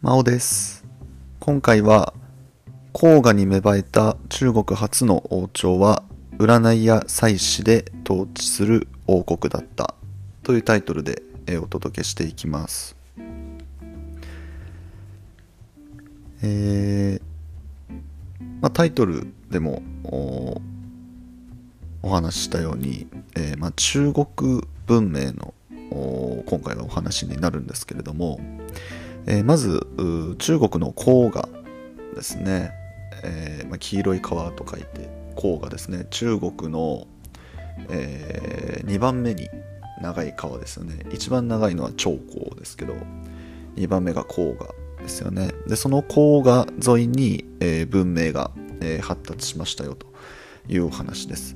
真央です。今回は、黄河に芽生えた中国初の王朝は、占いや祭祀で統治する王国だったというタイトルでお届けしていきます。えーまあ、タイトルでもお話ししたように、えーまあ、中国文明の今回はお話になるんですけれども、えーまず中国の黄河ですね、えーまあ、黄色い川と書いて黄河ですね。中国の、え2番目に長い川ですよね。一番長いのは長江ですけど2番目が黄河ですよね。でその黄河沿いに、え文明が、え発達しましたよというお話です。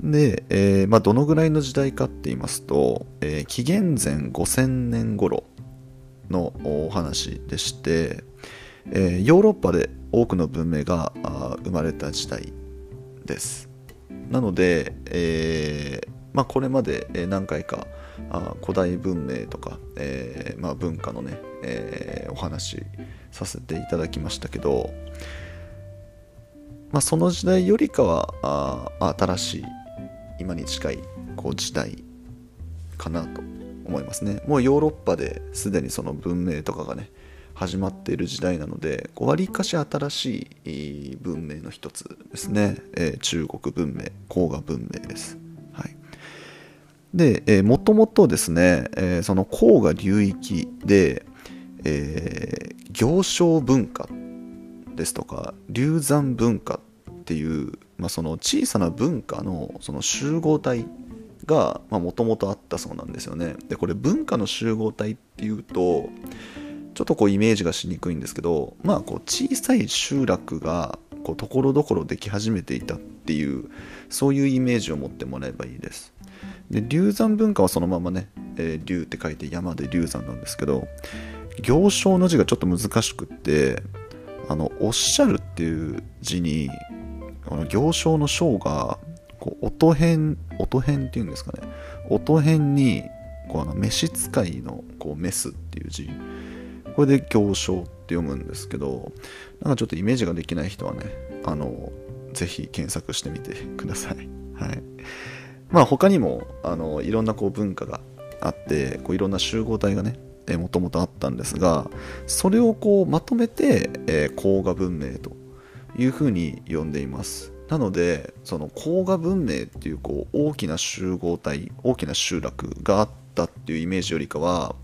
で、えまあ、どのぐらいの時代かって言いますと、え紀元前5000年頃のお話でして、えーヨーロッパで多くの文明が生まれた時代です。なので、えーまあ、これまでえ何回かあ古代文明とか、えーまあ、文化のね、えーお話させていただきましたけど、まあ、その時代よりかはあ新しい今に近いこう時代かなと。思いますね。もうヨーロッパですでにその文明とかがね始まっている時代なのでわりかし新しい文明の一つですね、えー中国文明黄河文明です。はい。で、えー、もともとですね、えーその黄河流域で、えー行商文化ですとか流山文化っていう、まあ、その小さな文化のその集合体がもともとあったそうなんですよね。でこれ文化の集合体っていうとちょっとこうイメージがしにくいんですけどまあこう小さい集落がこうところどころでき始めていたっていうそういうイメージを持ってもらえばいいです。で流山文化はそのままね、えー流って書いて山で流山なんですけど行商の字がちょっと難しくってあのおっしゃるっていう字にあの行商の章がこう音変音変っていうんですかね。音変にこうあの召使いのこうメスっていう字。これで行商って読むんですけどなんかちょっとイメージができない人はねあのぜひ検索してみてください。はい。まあ他にもあのいろんなこう文化があってこういろんな集合体がねもともとあったんですがそれをこうまとめて、えー黄河文明というふうに呼んでいます。なのでその黄河文明っていうこう大きな集合体大きな集落があったっていうイメージよりかは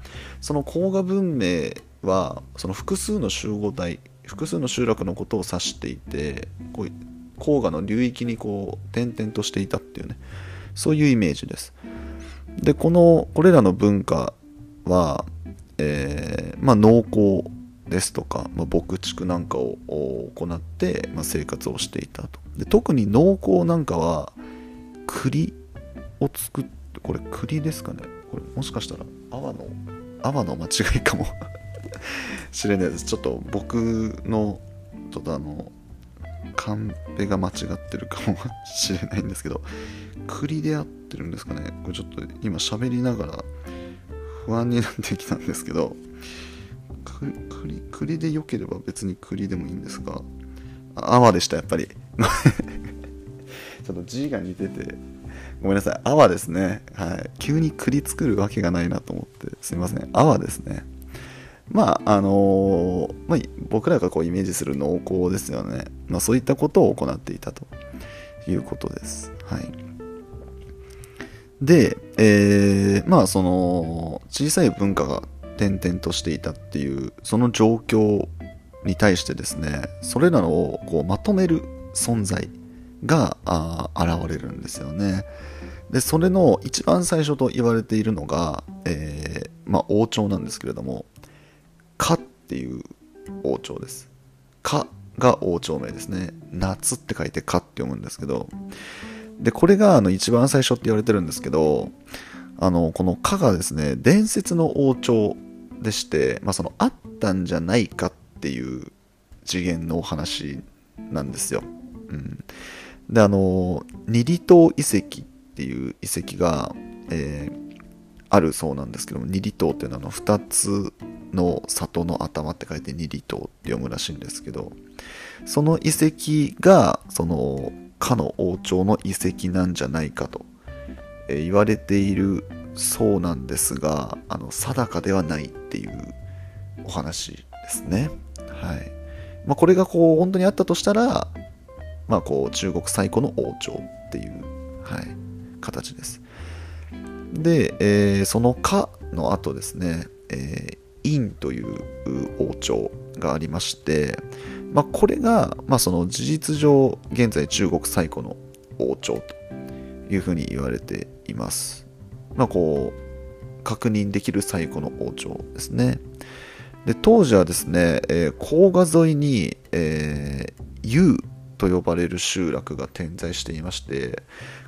その黄河文明はその複数の集合体複数の集落のことを指していてこう黄河の流域にこう点々としていたっていうねそういうイメージです。でこのこれらの文化は、えーまあ、農耕ですとか、まあ、牧畜なんかを行って、まあ、生活をしていたと。で特に農耕なんかは栗を作ってこれ栗ですかね。これもしかしたら阿波の阿波の間違いかも。しれないです。ちょっと僕のちょっとあのカンペが間違ってるかもしれないんですけど栗で合ってるんですかね。これちょっと今喋りながら不安になってきたんですけど栗栗で良ければ別に栗でもいいんですが泡でしたやっぱり。ちょっと字が似てて。ごめんなさい。泡ですね。はい。急に栗作るわけがないなと思って。すいません。泡ですね。まああのーまあ、僕らがこうイメージする農耕ですよね、まあ、そういったことを行っていたと。いうことです。はい。で、えーまあその小さい文化が点々としていたっていうその状況に対してですねそれらをこうまとめる存在があ現れるんですよね。でそれの一番最初と言われているのが、えーまあ、王朝なんですけれども「か」っていう王朝です「か」が王朝名ですね「夏」って書いて「か」って読むんですけどでこれがあの一番最初って言われてるんですけどあのこの「か」がですね伝説の王朝でして、まあ、そのあったんじゃないかっていう次元のお話なんですよ。うん、であの二里島遺跡っていう遺跡が、えーあるそうなんですけども二里島っていうのはあの2つの里の頭って書いて二里島って読むらしいんですけどその遺跡がそのかの王朝の遺跡なんじゃないかとえ言われているそうなんですがあの定かではないっていうお話ですね。はいまあ、これがこう本当にあったとしたら、まあ、こう中国最古の王朝っていう、はい、形です。で、えー、その「か」の後ですね、えー、陰という王朝がありまして、まあ、これが、まあ、その事実上現在中国最古の王朝というふうに言われています。まあ、こう確認できる最古の王朝ですね。で当時はですね、えー、黄河沿いに、えー、U と呼ばれる集落が点在していまして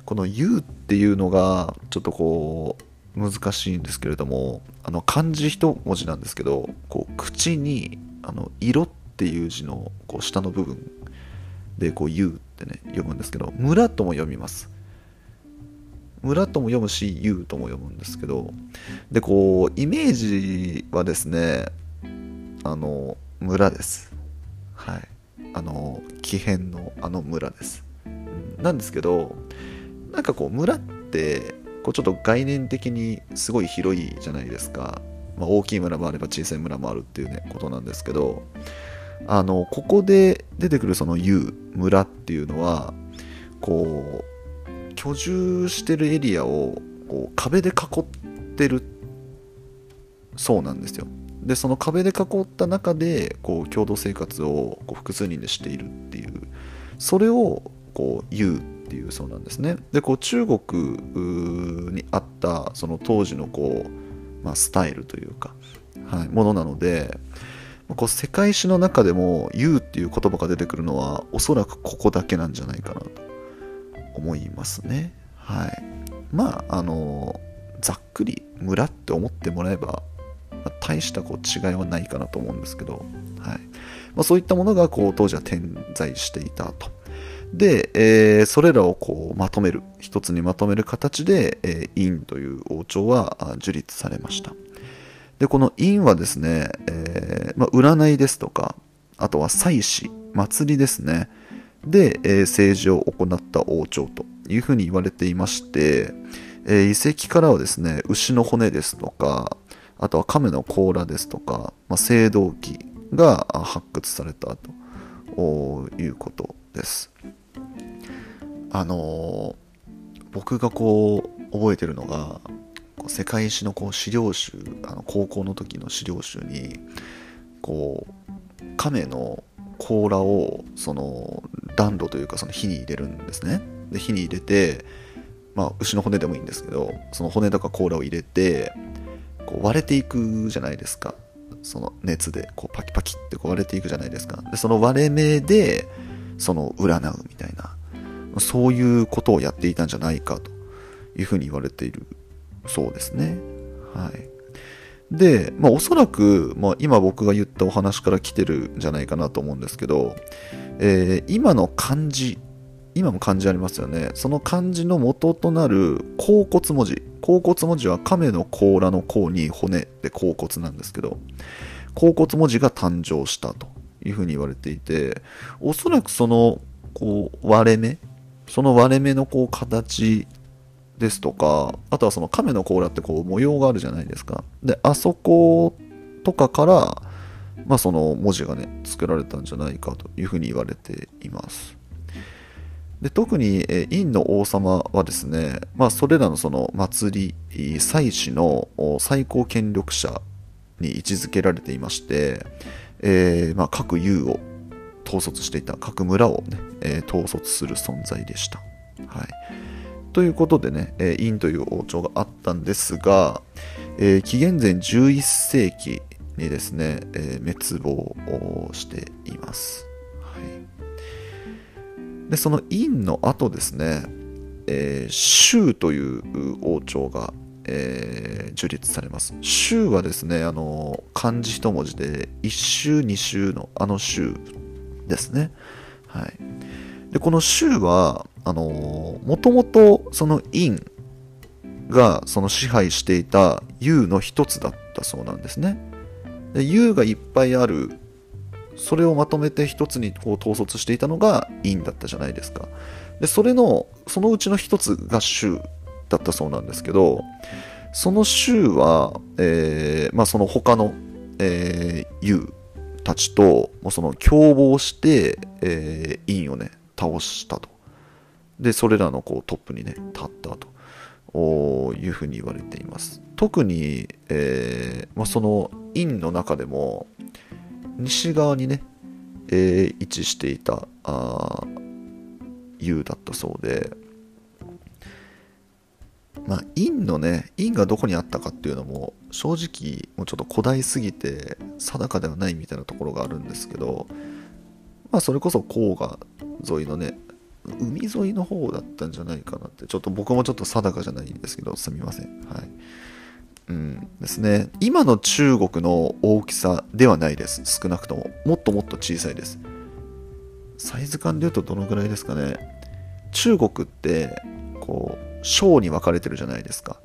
この U っていうのがちょっとこう難しいんですけれどもあの漢字一文字なんですけどこう口にあの色っていう字のこう下の部分でこう U ってね読むんですけど村とも読みます。村とも読むし U とも読むんですけどでこうイメージはですねあの村です。はい。あの木偏のあの村です、なんですけどなんかこう村ってこうちょっと概念的にすごい広いじゃないですか、まあ、大きい村もあれば小さい村もあるっていうねことなんですけどあのここで出てくるその U 村っていうのはこう居住してるエリアをこう壁で囲ってるそうなんですよ。でその壁で囲った中でこう共同生活をこう複数人でしているっていうそれをこう言うっていうそうなんですね。でこう中国にあったその当時のこう、まあ、スタイルというか、はい、ものなのでこう世界史の中でも「言う」っていう言葉が出てくるのはおそらくここだけなんじゃないかなと思いますね。はい。まああのざっくり村って思ってもらえば、大したこう違いはないかなと思うんですけど、はいまあ、そういったものがこう当時は点在していたと。で、えー、それらをこうまとめる、一つにまとめる形で、えー、陰という王朝は樹立されました。で、この陰はですね、えーまあ、占いですとか、あとは祭祀、祭りですね。で、えー、政治を行った王朝というふうに言われていまして、えー、遺跡からはですね、牛の骨ですとか、あとは亀の甲羅ですとか、まあ、青銅器が発掘されたということです。あの僕がこう覚えてるのが世界史のこう資料集あの高校の時の資料集にこう亀の甲羅をその暖炉というかその火に入れるんですねで火に入れてまあ牛の骨でもいいんですけどその骨とか甲羅を入れてこう割れていくじゃないですか。その熱でこうパキパキってこう割れていくじゃないですか。でその割れ目でその占うみたいな。そういうことをやっていたんじゃないかというふうに言われているそうですね。はい。で、まあ、おそらく、まあ、今僕が言ったお話から来てるんじゃないかなと思うんですけど、えー、今の漢字今も漢字ありますよね。その漢字の元となる甲骨文字。甲骨文字は亀の甲羅の甲に骨で甲骨なんですけど甲骨文字が誕生したというふうに言われていておそらくそのこう割れ目その割れ目のこう形ですとかあとはその亀の甲羅ってこう模様があるじゃないですか。であそことかからまあその文字がね作られたんじゃないかというふうに言われています。で特に、え陰の王様はですね、まあ、それらのその祭り、祭祀の最高権力者に位置づけられていまして、えー、まあ、各優を統率していた各村をね、えー、統率する存在でした。はい、ということでね、陰という王朝があったんですが、え、紀元前11世紀にですね、え滅亡しています。でその陰の後ですね、えー、州という王朝が、えー、樹立されます。州はですねあの漢字一文字で一州二州のあの州ですね。はい。でこの州はあのもともとその陰がその支配していた U の一つだったそうなんですね。で U がいっぱいあるそれをまとめて一つにこう統率していたのが陰だったじゃないですか。でそれのそのうちの一つが州だったそうなんですけどその州は、えーまあ、その他の、えー、たちともその共謀して、えー、陰をね倒したと。でそれらのこうトップにね立ったと。いうふうに言われています。特に、えーまあ、その陰の中でも西側にね、えー、位置していたあ U だったそうでまあ陰のね陰がどこにあったかっていうのも正直もうちょっと古代すぎて定かではないみたいなところがあるんですけどまあそれこそ黄河沿いのね海沿いの方だったんじゃないかなってちょっと僕もちょっと定かじゃないんですけどすみません。はい。うんですね。今の中国の大きさではないです。少なくとも。もっともっと小さいです。サイズ感で言うとどのぐらいですかね。中国ってこう省に分かれてるじゃないですか。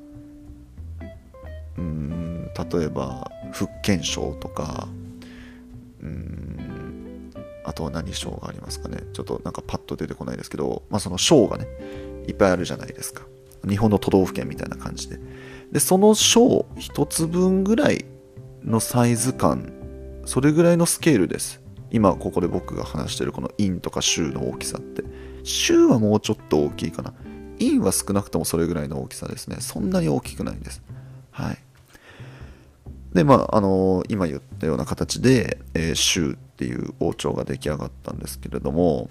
うん例えば福建省とか。うんあとは何省がありますかね。ちょっとなんかパッと出てこないですけどまあその省がねいっぱいあるじゃないですか。日本の都道府県みたいな感じで。でその省一つ分ぐらいのサイズ感それぐらいのスケールです。今ここで僕が話してるこの陰とか州の大きさって。州はもうちょっと大きいかな。陰は少なくともそれぐらいの大きさですね。そんなに大きくないんです。はい。でまああのー、今言ったような形で、えー、州っていう王朝が出来上がったんですけれども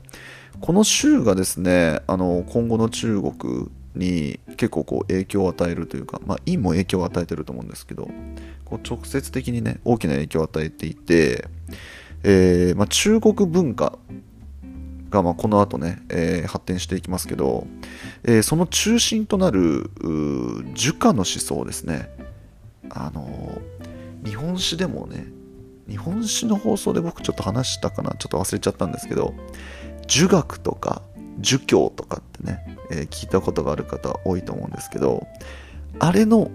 この州がですねあの今後の中国に結構こう影響を与えるというか、まあ、陰も影響を与えてると思うんですけどこう直接的にね大きな影響を与えていて、えーまあ、中国文化がまあこの後ね、えー、発展していきますけど、えー、その中心となる儒家の思想ですね。あの日本史でもね日本史の放送で僕ちょっと話したかなちょっと忘れちゃったんですけど儒学とか儒教とかってね、えー、聞いたことがある方多いと思うんですけどあれの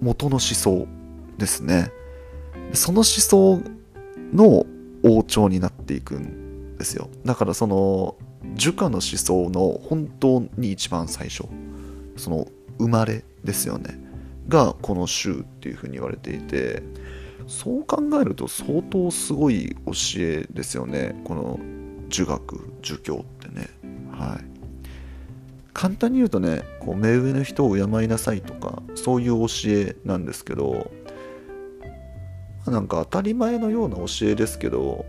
元の思想ですね。その思想の王朝になっていくんですよ。だからその儒家の思想の本当に一番最初その生まれですよね。がこの宗っていうふうに言われていてそう考えると相当すごい教えですよね。この儒学儒教って。はい。簡単に言うとねこう目上の人を敬いなさいとかそういう教えなんですけどなんか当たり前のような教えですけど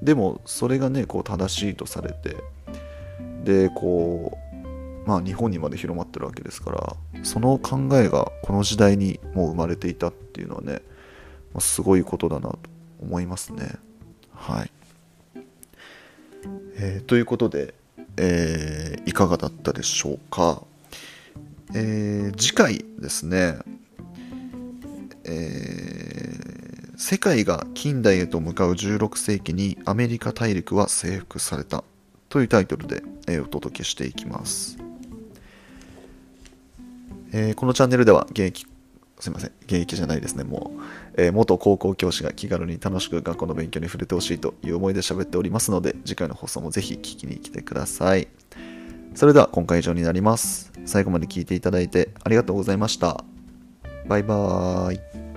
でもそれがねこう正しいとされてでこうまあ日本にまで広まってるわけですからその考えがこの時代にもう生まれていたっていうのはねますごいことだなと思いますね。はい、えー、ということでえー、いかがだったでしょうか、えー、次回ですね、えー、世界が近代へと向かう16世紀にアメリカ大陸は征服されたというタイトルで、えー、お届けしていきます、えー、このチャンネルでは現役すいません、現役じゃないですね、もう、えー、元高校教師が気軽に楽しく学校の勉強に触れてほしいという思いで喋っておりますので、次回の放送もぜひ聞きに来てください。それでは今回以上になります。最後まで聞いていただいてありがとうございました。バイバーイ。